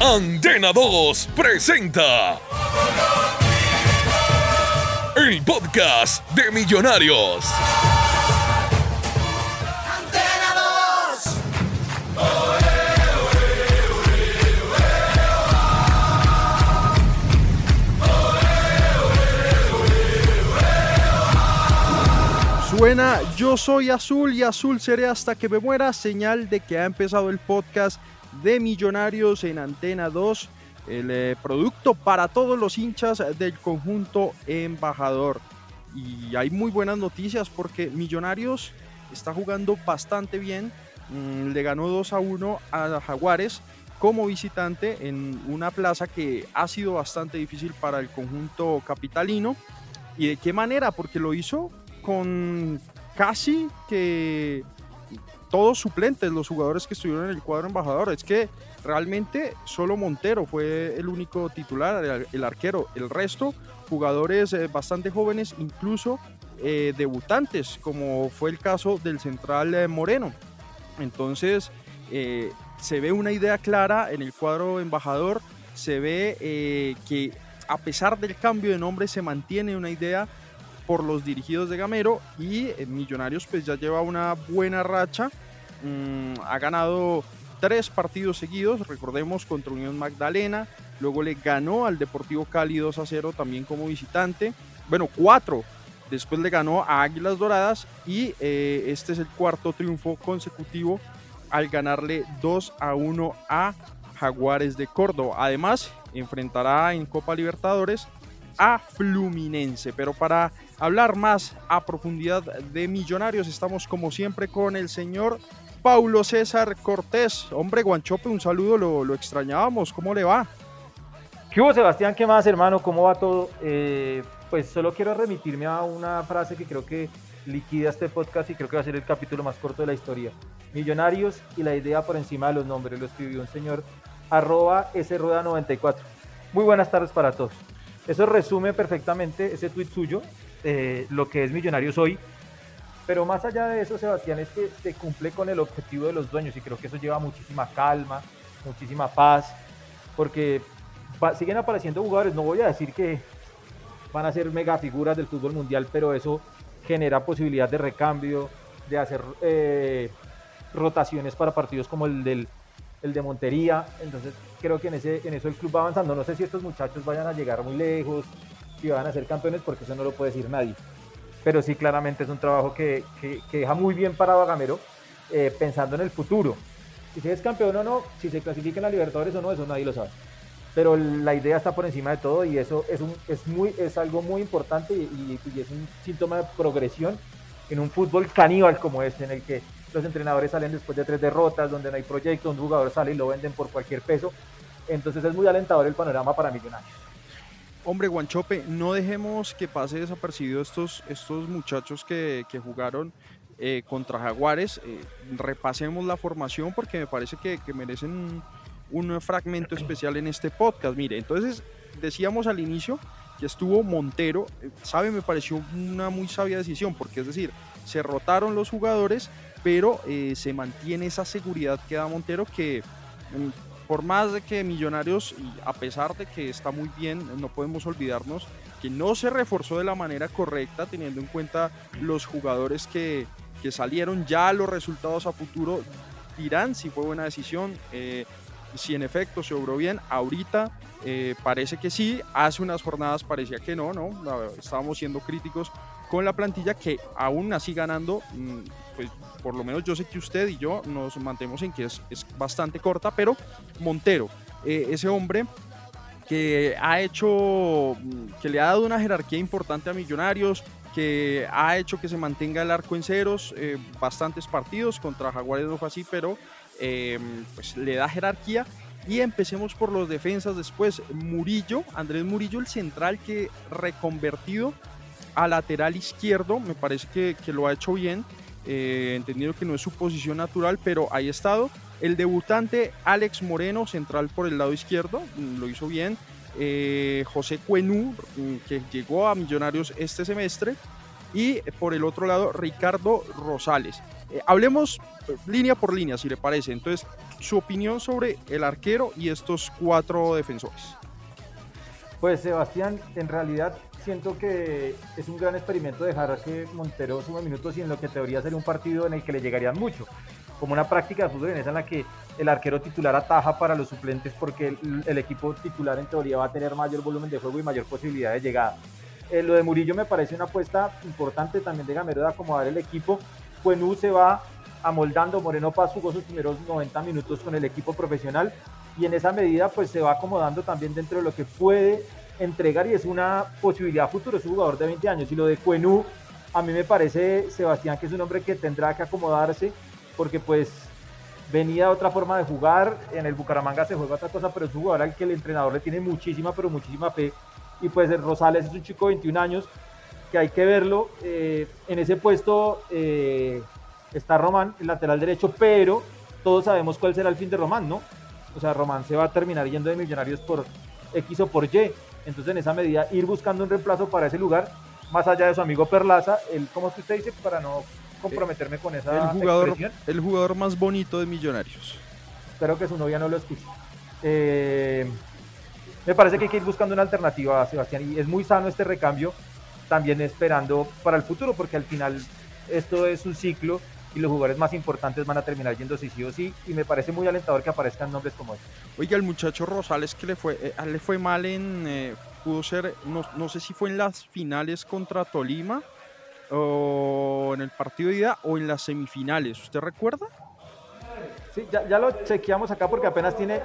Antena 2 presenta el podcast de Millonarios. Buena, yo soy azul y azul seré hasta que me muera, señal de que ha empezado el podcast de Millonarios en Antena 2, el eh, producto para todos los hinchas del conjunto embajador. Y hay muy buenas noticias porque Millonarios está jugando bastante bien, mm, le ganó 2 a 1 a Jaguares como visitante en una plaza que ha sido bastante difícil para el conjunto capitalino. ¿Y de qué manera? Porque lo hizo con casi que todos suplentes, los jugadores que estuvieron en el cuadro embajador. Es que realmente solo Montero fue el único titular, el, arquero. El resto, jugadores eh, bastante jóvenes, incluso eh, debutantes, como fue el caso del central eh, Moreno. Entonces, se ve una idea clara en el cuadro embajador, se ve que a pesar del cambio de nombre se mantiene una idea por los dirigidos de Gamero y eh, Millonarios pues ya lleva una buena racha, mm, ha ganado tres partidos seguidos, recordemos contra Unión Magdalena, luego le ganó al Deportivo Cali 2 a 0 también como visitante, bueno cuatro, después le ganó a Águilas Doradas y eh, este es el cuarto triunfo consecutivo al ganarle 2 a 1 a Jaguares de Córdoba. Además, enfrentará en Copa Libertadores a Fluminense. Pero para hablar más a profundidad de Millonarios, estamos como siempre con el señor Paulo César Cortés. Hombre, Guanchope, un saludo, lo, extrañábamos. ¿Cómo le va? ¿Qué hubo, Sebastián? ¿Qué más, hermano? ¿Cómo va todo? Eh, pues solo quiero remitirme a una frase que creo que liquida este podcast y creo que va a ser el capítulo más corto de la historia. Millonarios y la idea por encima de los nombres. Lo escribió un señor arroba srueda94. Muy buenas tardes para todos. Eso resume perfectamente ese tuit suyo, eh, lo que es Millonarios hoy. Pero más allá de eso, Sebastián, es que se cumple con el objetivo de los dueños y creo que eso lleva muchísima calma, muchísima paz, porque siguen apareciendo jugadores, no voy a decir que van a ser mega figuras del fútbol mundial, pero eso genera posibilidad de recambio, de hacer eh, rotaciones para partidos como el del el de Montería. Entonces creo que en, ese, en eso el club va avanzando. No sé si estos muchachos vayan a llegar muy lejos, si van a ser campeones, porque eso no lo puede decir nadie. Pero sí, claramente es un trabajo que, que, deja muy bien parado a Gamero, eh, pensando en el futuro. Si es campeón o no, si se clasifica en la Libertadores o no, eso nadie lo sabe. Pero la idea está por encima de todo y eso es, un, es, muy, es algo muy importante y, y es un síntoma de progresión en un fútbol caníbal como este, en el que los entrenadores salen después de tres derrotas, donde no hay proyecto, un jugador sale y lo venden por cualquier peso. Entonces es muy alentador el panorama para Millonarios. Hombre, Guanchope, no dejemos que pase desapercibido estos, estos muchachos que, que jugaron eh, contra Jaguares. Eh, repasemos la formación porque me parece que, merecen un, un, fragmento especial en este podcast. Mire, entonces decíamos al inicio que estuvo Montero. Eh, sabe, me pareció una muy sabia decisión porque es decir, se rotaron los jugadores pero eh, se mantiene esa seguridad que da Montero que mm, por más de que Millonarios, a pesar de que está muy bien, no podemos olvidarnos que no se reforzó de la manera correcta, teniendo en cuenta los jugadores que, que salieron, ya los resultados a futuro dirán si fue buena decisión, eh, si en efecto se obró bien. Ahorita eh, parece que sí, hace unas jornadas parecía que no, no, estábamos siendo críticos con la plantilla que aún así ganando, mm, pues por lo menos yo sé que usted y yo nos mantenemos en que es, bastante corta, pero Montero, eh, ese hombre que ha hecho, mm, que le ha dado una jerarquía importante a Millonarios, que ha hecho que se mantenga el arco en ceros, eh, bastantes partidos, contra Jaguares no fue así, pero em, pues le da jerarquía. Y empecemos por los defensas después. Murillo, Andrés Murillo, el central que reconvertido a lateral izquierdo, me parece que, que lo ha hecho bien, eh, entendido que no es su posición natural, pero ahí ha estado. El debutante Alex Moreno, central por el lado izquierdo, lo hizo bien. Eh, José Cuenú, mm, que llegó a Millonarios este semestre. Y por el otro lado, Ricardo Rosales. Eh, hablemos línea por línea, si le parece. Entonces, su opinión sobre el arquero y estos cuatro defensores. Pues Sebastián, en realidad siento que es un gran experimento dejar que Montero sume minutos y en lo que teoría sería un partido en el que le llegarían mucho, como una práctica de fútbol en esa en la que el arquero titular ataja para los suplentes porque el, equipo titular en teoría va a tener mayor volumen de juego y mayor posibilidad de llegada. Eh, lo de Murillo me parece una apuesta importante también de Gamero de acomodar el equipo. Cuenú se va amoldando, Moreno Paz jugó sus primeros 90 minutos con el equipo profesional y en esa medida pues se va acomodando también dentro de lo que puede entregar y es una posibilidad futuro, es un jugador de 20 años. Y lo de Cuenú, a mí me parece, Sebastián, que es un hombre que tendrá que acomodarse porque pues venía otra forma de jugar, en el Bucaramanga se juega otra cosa, pero es un jugador al que el entrenador le tiene muchísima, pero muchísima fe. Y pues el Rosales es un chico de 21 años que hay que verlo. Eh, en ese puesto eh, está Román, el lateral derecho, pero todos sabemos cuál será el fin de Román, ¿no? O sea, Román se va a terminar yendo de Millonarios por X o por Y. Entonces, en esa medida, ir buscando un reemplazo para ese lugar, más allá de su amigo Perlaza, el, ¿cómo es que usted dice? Para no comprometerme con esa el jugador, El jugador más bonito de Millonarios. Espero que su novia no lo escuche. Eh, me parece que hay que ir buscando una alternativa, Sebastián, y es muy sano este recambio, también esperando para el futuro, porque al final esto es un ciclo y los jugadores más importantes van a terminar yendo sí o sí y me parece muy alentador que aparezcan nombres como este. Oiga, el muchacho Rosales que le fue, eh, le fue mal en, eh, pudo ser, no, no, sé si fue en las finales contra Tolima o en el partido de ida o en las semifinales, ¿usted recuerda? Sí, ya, ya lo chequeamos acá porque apenas tiene,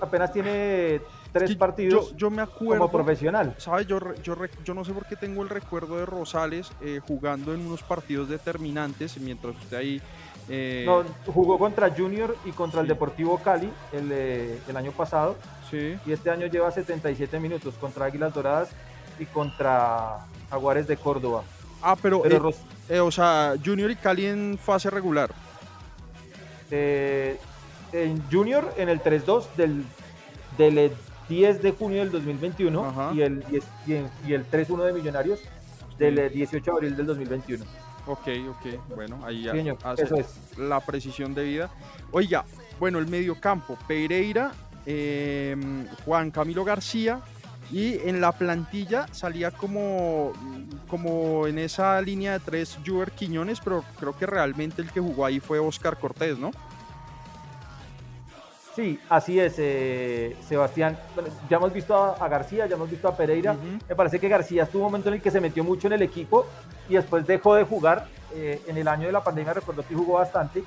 apenas tiene tres partidos yo, me acuerdo, como profesional. ¿Sabes? Yo, yo, yo no sé por qué tengo el recuerdo de Rosales eh, jugando en unos partidos determinantes mientras usted ahí... Eh, no, jugó contra Junior y contra el Deportivo Cali el, eh, el año pasado. Sí. Y este año lleva 77 minutos contra Águilas Doradas y contra Jaguares de Córdoba. Ah, pero, o sea, Junior y Cali en fase regular. En Junior en el 3-2 del, del 10 de junio del 2021 y el, y, el 3-1 de Millonarios del 18 eh, de abril del 2021. Ok, ok, bueno, ahí ya eso es. la precisión de vida. Oiga, bueno, el mediocampo, Pereira, em, Juan Camilo García, y en la plantilla salía como, como en esa línea de tres Juber Quiñones, pero creo que realmente el que jugó ahí fue Oscar Cortés, ¿no? Sí, así es, eh, Sebastián. ya hemos visto a, García, ya hemos visto a Pereira. Me parece que García estuvo un momento en el que se metió mucho en el equipo y después dejó de jugar. Eh, en el año de la pandemia recuerdo que jugó bastante.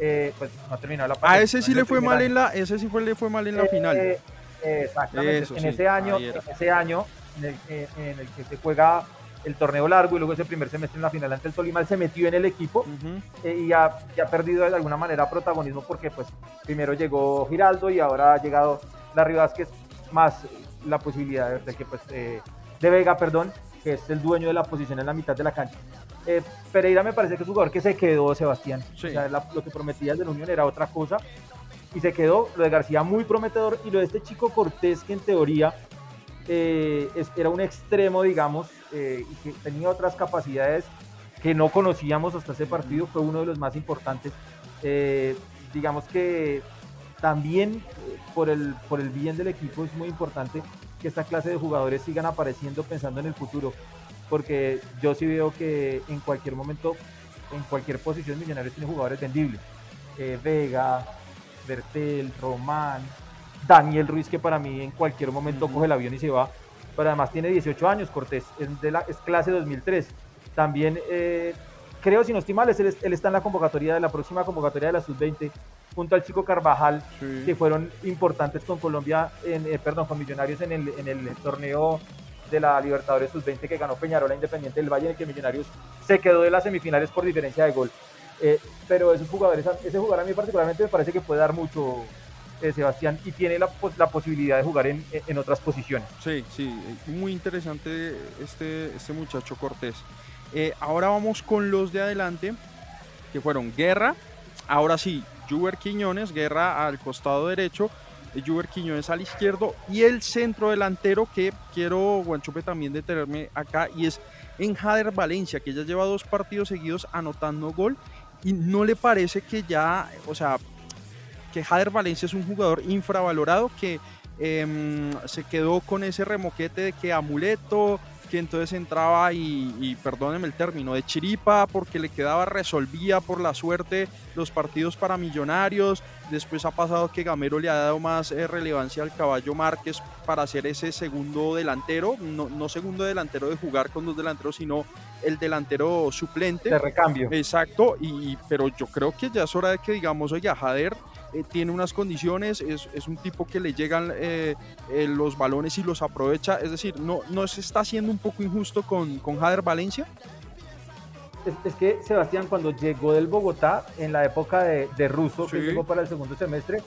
Eh, pues no terminó la pandemia. A ese sí le fue mal en la, ese sí fue, le fue mal en la final. Exactamente. en ese año, en ese año en el, en el que se juega el torneo largo y luego ese primer semestre en la final ante el Tolima, se metió en el equipo eh, y, ha, perdido de alguna manera protagonismo porque pues primero llegó Giraldo y ahora ha llegado Larry Vázquez, más la posibilidad de que pues eh, de Vega, perdón, que es el dueño de la posición en la mitad de la cancha. Eh, Pereira me parece que es un jugador que se quedó, Sebastián. O sea, lo que prometía el de la Unión era otra cosa y se quedó. Lo de García muy prometedor y lo de este chico Cortés que en teoría era un extremo, digamos, eh, y que tenía otras capacidades que no conocíamos hasta ese partido, fue uno de los más importantes. Eh, digamos que también eh, por, el, por el bien del equipo es muy importante que esta clase de jugadores sigan apareciendo pensando en el futuro, porque yo sí veo que en cualquier momento, en cualquier posición, Millonarios tiene jugadores vendibles. Vega, Bertel, Román, Daniel Ruiz, que para mí en cualquier momento coge el avión y se va pero además tiene 18 años Cortés, es, de la, es clase 2003. También eh, creo, si no estoy mal, él, está en la convocatoria de la próxima convocatoria de la Sub-20 junto al chico Carvajal, que fueron importantes con Colombia, en, eh, perdón, con Millonarios en el, en el torneo de la Libertadores Sub-20 que ganó Peñarola Independiente del Valle, en el que Millonarios se quedó de las semifinales por diferencia de gol. Eh, pero esos jugadores, ese jugador a mí particularmente me parece que puede dar mucho, eh, Sebastián, y tiene la, posibilidad de jugar en, en, otras posiciones. Sí, sí, muy interesante este, este muchacho Cortés. Eh, ahora vamos con los de adelante, que fueron Guerra, ahora sí, Juber Quiñones, Guerra al costado derecho, Juber Quiñones al izquierdo y el centro delantero que quiero, Guanchope, también detenerme acá y es en Jader Valencia, que ya lleva dos partidos seguidos anotando gol y no le parece que ya, o sea, que Jader Valencia es un jugador infravalorado que em, se quedó con ese remoquete de que amuleto, que entonces entraba y, y, perdónenme el término, de chiripa, porque le quedaba, resolvía por la suerte los partidos para millonarios. Después ha pasado que Gamero le ha dado más eh, relevancia al caballo Márquez para ser ese segundo delantero, no, no, segundo delantero de jugar con dos delanteros, sino el delantero suplente. De recambio. Exacto, y, pero yo creo que ya es hora de que digamos, oye, Jader eh, tiene unas condiciones, es, es, un tipo que le llegan eh, eh, los balones y los aprovecha, es decir, ¿no, no se está haciendo un poco injusto con, con Jader Valencia? Es, es, que Sebastián cuando llegó del Bogotá, en la época de, de Russo, sí. que llegó para el segundo semestre,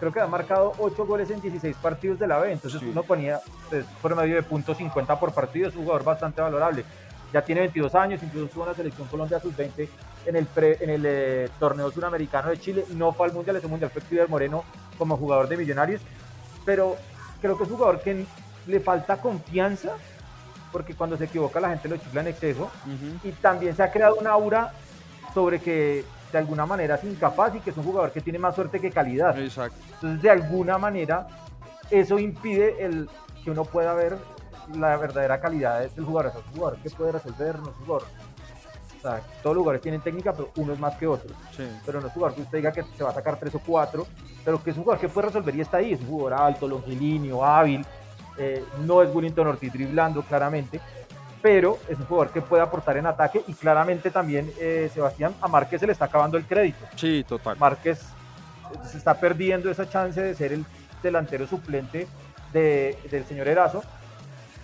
creo que ha marcado 8 goles en 16 partidos de la B, entonces sí. uno ponía pues, por medio de punto .50 por partido, es un jugador bastante valorable. Ya tiene 22 años, incluso estuvo en la selección Colombia sub-20 en el, pre, en el eh, torneo suramericano de Chile, no fue al Mundial, ese Mundial fue Cliver Moreno como jugador de Millonarios, pero creo que es un jugador que le falta confianza, porque cuando se equivoca la gente lo chifla en exceso, uh -huh. y también se ha creado una aura sobre que de alguna manera es incapaz y que es un jugador que tiene más suerte que calidad. Exacto. Entonces, de alguna manera, eso impide el que uno pueda ver la verdadera calidad del jugador. Es un jugador que puede resolver, no es jugador o sea, todos los jugadores tienen técnica, pero uno es más que otro. Sí. Pero no es un jugador que usted diga que se va a sacar tres o cuatro, pero que es un jugador que puede resolver y está ahí. Es un jugador alto, longilíneo, hábil. Eh, no es Willington Ortiz driblando, claramente. Pero es un jugador que puede aportar en ataque y claramente también, eh, Sebastián, a Márquez se le está acabando el crédito. Sí, total. Márquez se está perdiendo esa chance de ser el delantero suplente de, del señor Erazo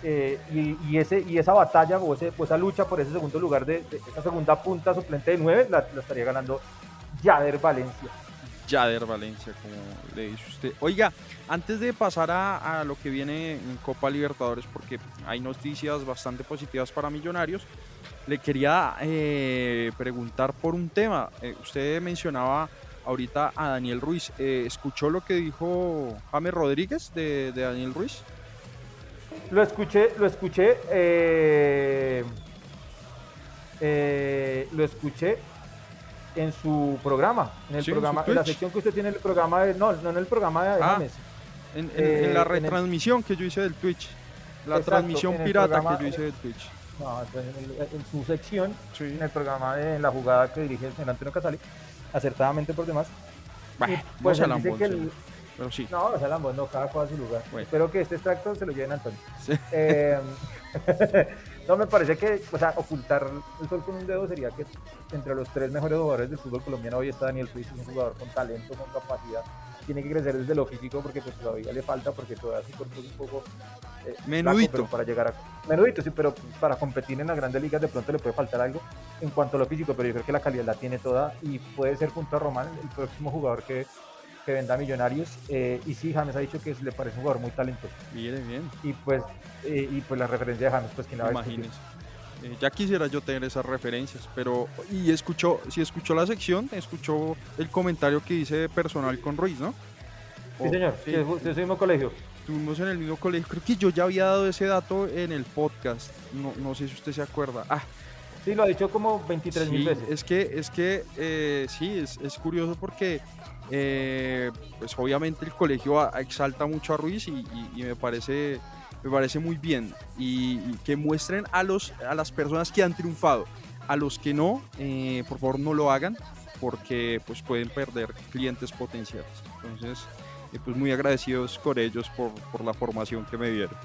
eh, y, y, ese, y esa batalla o, ese, esa lucha por ese segundo lugar, de, esa segunda punta suplente de 9, la, estaría ganando Yader Valencia. Yader Valencia, como le dice usted. Oiga, antes de pasar a, lo que viene en Copa Libertadores, porque hay noticias bastante positivas para Millonarios, le quería eh, preguntar por un tema. Eh, usted mencionaba ahorita a Daniel Ruiz. Eh, ¿Escuchó lo que dijo James Rodríguez de Daniel Ruiz? Lo escuché, lo escuché, eh, eh, lo escuché en su programa, en el sí, programa, en, en, la sección que usted tiene en el programa de, no, no en el programa de ah, en, en, eh, en, la retransmisión el, que yo hice del Twitch, la exacto, transmisión pirata programa, que yo hice del Twitch. No, en, su sección, sí. en el programa de en la jugada que dirige el señor Antonio Casali, acertadamente por demás. Bah, y pues él dice que el, pero sí. No, o sea, ambos, no, cada cual a su lugar. Bueno. Espero que este extracto se lo lleven a Antonio. Sí. Eh, no, me parece que, o sea, ocultar el sol con un dedo sería que entre los tres mejores jugadores del fútbol colombiano hoy está Daniel Ruiz, un jugador con talento, con capacidad. Tiene que crecer desde lo físico porque pues todavía le falta, porque todavía su cuerpo es un poco... Eh, menudito. Flaco, para llegar a... Menudito, sí, pero para competir en las grandes ligas de pronto le puede faltar algo en cuanto a lo físico, pero yo creo que la calidad la tiene toda y puede ser junto a Román el próximo jugador que que venda Millonarios. Eh, y sí, James ha dicho que le parece un jugador muy talentoso. Bien, bien. Y pues, eh, y pues la referencia de James, pues que la Imagínese. Eh, ya quisiera yo tener esas referencias, pero y escuchó, si escuchó la sección, escuchó el comentario que hice personal con Ruiz, ¿no? Sí, señor, sí, sí, el mismo colegio. Estuvimos en el mismo colegio, creo que yo ya había dado ese dato en el podcast, no, no sé si usted se acuerda. Ah, Sí, lo ha dicho como 23 mil sí, veces. Es que, es que eh, sí, es, es, curioso porque eh, pues obviamente el colegio exalta mucho a Ruiz y, y, y me parece me parece muy bien. Y, y, que muestren a los a las personas que han triunfado. A los que no eh, por favor no lo hagan porque pues pueden perder clientes potenciales. Entonces eh, pues muy agradecidos con ellos por, por, la formación que me dieron.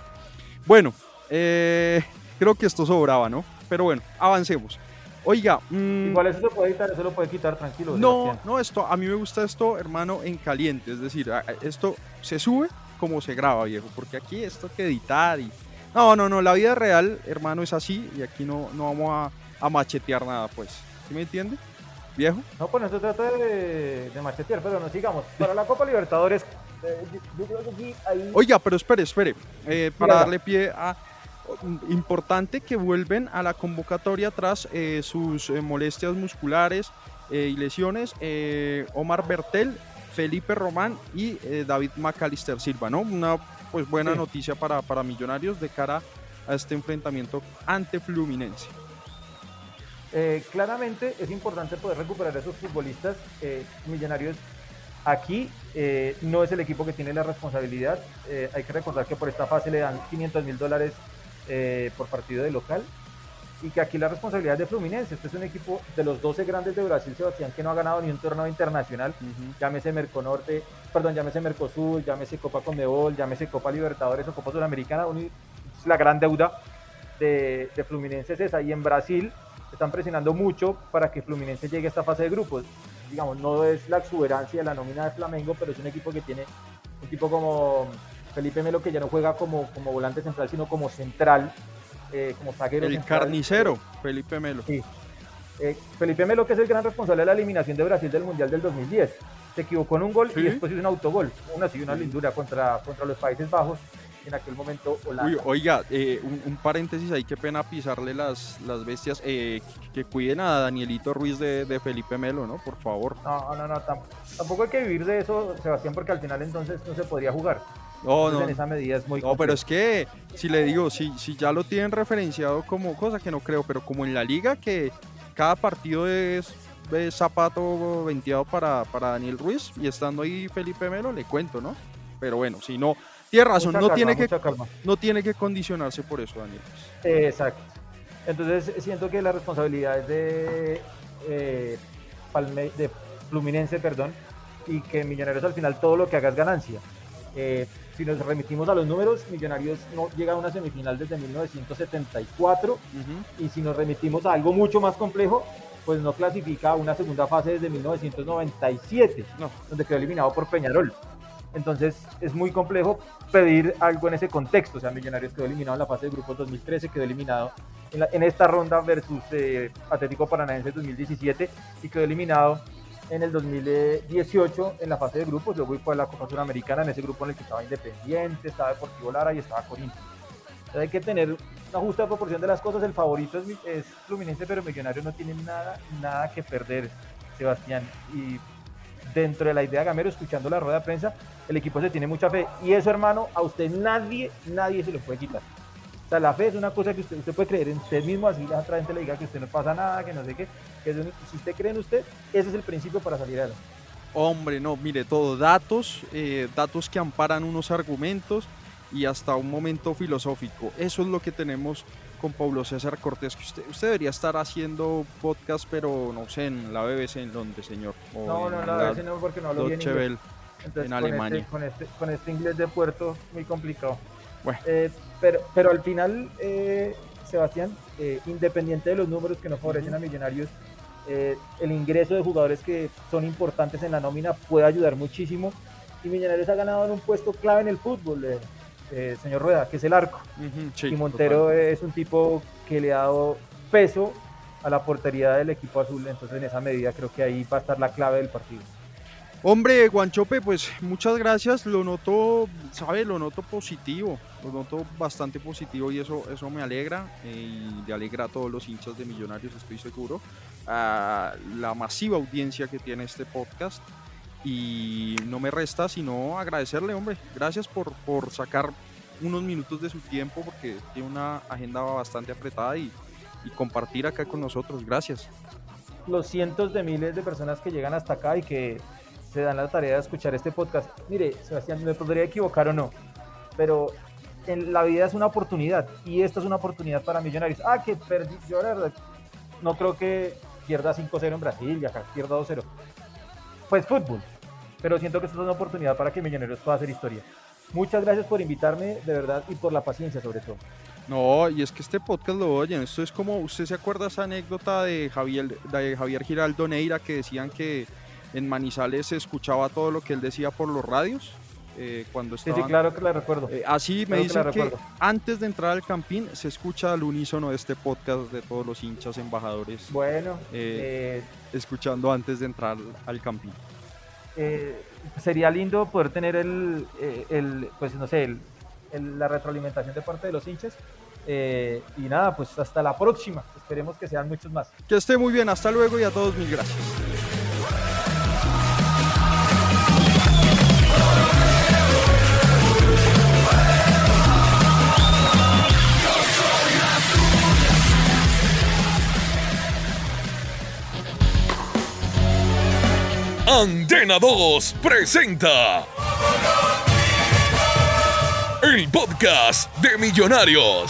Bueno eh, creo que esto sobraba no pero bueno avancemos Oiga, mmm, igual eso se puede editar, eso lo puede quitar tranquilo. No, no, esto a mí me gusta esto, hermano, en caliente, es decir, esto se sube como se graba, viejo, porque aquí esto hay que editar y no, no, no, la vida real, hermano, es así y aquí no, no vamos a, a machetear nada, pues. ¿Sí me entiende? viejo. No, pues no se trata de, de machetear, pero no sigamos. Para la Copa Libertadores, eh, yo, yo creo que aquí ahí... Oiga, pero espere, espere. eh, para darle pie a. Importante que vuelven a la convocatoria tras eh, sus eh, molestias musculares eh, y lesiones. Omar Bertel, Felipe Román y David Macalister Silva, ¿no? Una pues buena Sí. noticia para, para Millonarios de cara a este enfrentamiento ante Fluminense. Claramente es importante poder recuperar a esos futbolistas. millonarios aquí eh, no es el equipo que tiene la responsabilidad. eh, hay que recordar que por esta fase le dan 500 mil dólares eh, por partido de local y que aquí la responsabilidad es de Fluminense. Este es un equipo de los 12 grandes de Brasil, Sebastián, que no ha ganado ni un torneo internacional. Llámese Merconorte, perdón, llámese Mercosur, llámese Copa Conmebol, llámese Copa Libertadores o Copa Sudamericana. es la gran deuda de, de Fluminense es esa. Y en Brasil están presionando mucho para que Fluminense llegue a esta fase de grupos. Digamos, no es la exuberancia de la nómina de Flamengo, pero es un equipo que tiene un tipo como Felipe Melo que ya no juega como, como volante central, sino como central, eh, como zaguero. El central. carnicero, Felipe Melo. Sí. Eh, Felipe Melo, que es el gran responsable de la eliminación de Brasil del Mundial del 2010. Se equivocó en un gol Sí. y después hizo un autogol. Una sí, una lindura contra, contra los Países Bajos. En aquel momento Holanda. Uy, oiga, eh, un, un paréntesis ahí, qué pena pisarle las, las bestias. eh, que cuiden a Danielito Ruiz de, de Felipe Melo, ¿no? Por favor. No, no, no, tam- tampoco hay que vivir de eso, Sebastián, porque al final entonces no se podría jugar. No, Entonces, no, en esa medida es muy no, pero es que si le digo, si, si ya lo tienen referenciado como cosa que no creo, pero como en la liga que cada partido es, es zapato venteado para, para Daniel Ruiz y estando ahí Felipe Melo, le cuento, ¿no? Pero bueno, si no, tiene razón, Mucha no calma, tiene, que, calma. no tiene que condicionarse por eso, Daniel. Ruiz. Exacto. Entonces siento que la responsabilidad es de, eh, Palme- de Fluminense, perdón, y que Millonarios al final todo lo que haga es ganancia. Eh, si nos remitimos a los números, Millonarios no llega a una semifinal desde 1974 Ujú. y si nos remitimos a algo mucho más complejo, pues no clasifica a una segunda fase desde 1997, No. donde quedó eliminado por Peñarol. Entonces es muy complejo pedir algo en ese contexto. O sea, Millonarios quedó eliminado en la fase de grupos 2013, quedó eliminado en, la- en esta ronda versus eh, Atlético Paranaense 2017 y quedó eliminado en el 2018 en la fase de grupos. Luego fue a la Copa Suramericana en ese grupo en el que estaba Independiente, estaba Deportivo Lara y estaba Corinthians. Hay que tener una justa proporción de las cosas. El favorito es, es Fluminense, pero Millonarios no tiene nada, nada que perder, Sebastián. Y dentro de la idea de Gamero, escuchando la rueda de prensa, el equipo se tiene mucha fe. Y eso, hermano, a usted nadie, nadie se lo puede quitar. Sea, la fe es una cosa que usted, usted puede creer en usted mismo, así la otra gente le diga que usted no pasa nada, que no sé qué. Que eso- si usted cree en usted, ese es el principio para salir adelante. Hombre, no, mire, todo datos, eh, datos que amparan unos argumentos y hasta un momento filosófico. Eso es lo que tenemos con Pablo César Cortés, que usted, usted debería estar haciendo podcast, pero no sé, en la BBC en Londres, señor. o No, no, no, la veces no, porque no hablo bien inglés. Entonces, en con Alemania. Este, con, este, con este inglés de puerto, muy complicado. Bueno. Eh, pero, pero al final, eh, Sebastián, eh, independiente de los números que no favorecen a Millonarios, eh, el ingreso de jugadores que son importantes en la nómina puede ayudar muchísimo. Y Millonarios ha ganado en un puesto clave en el fútbol, eh, señor Rueda, que es el arco. Sí, y Montero total. es un tipo que le ha dado peso a la portería del equipo azul. Entonces, en esa medida, creo que ahí va a estar la clave del partido. Hombre, Guanchope, pues muchas gracias. Lo noto, sabe, lo noto positivo. Lo noto bastante positivo y eso, eso me alegra. eh, y le alegra a todos los hinchas de Millonarios, estoy seguro. A la masiva audiencia que tiene este podcast. Y no me resta sino agradecerle, hombre. Gracias por, por sacar unos minutos de su tiempo porque tiene una agenda bastante apretada y, y compartir acá con nosotros. Gracias. los cientos de miles de personas que llegan hasta acá y que se dan la tarea de escuchar este podcast. Mire, Sebastián, me podría equivocar o no, pero en la vida es una oportunidad y esta es una oportunidad para Millonarios. Ah, que perdí, yo la verdad no creo que pierda 5-0 en Brasil y acá pierda 2-0. Pues fútbol, pero siento que esto es una oportunidad para que Millonarios pueda hacer historia. Muchas gracias por invitarme, de verdad, y por la paciencia sobre todo. No, y es que este podcast lo oyen. Esto es como, ¿usted se acuerda esa anécdota de Javier, de Javier Giraldo Neira que decían que en Manizales se escuchaba todo lo que él decía por los radios? eh, cuando estaban... sí, claro que la recuerdo. Eh, así me dicen que, antes de entrar al campín se escucha al unísono de este podcast de todos los hinchas embajadores Bueno, eh, eh, escuchando antes de entrar al campín. sería lindo poder tener el, el pues no sé, el- el- la retroalimentación de parte de los hinchas. Y nada, pues hasta la próxima. Esperemos que sean muchos más. Que esté muy bien, hasta luego y a todos mil gracias. Antena 2 presenta el podcast de Millonarios.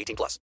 18 plus.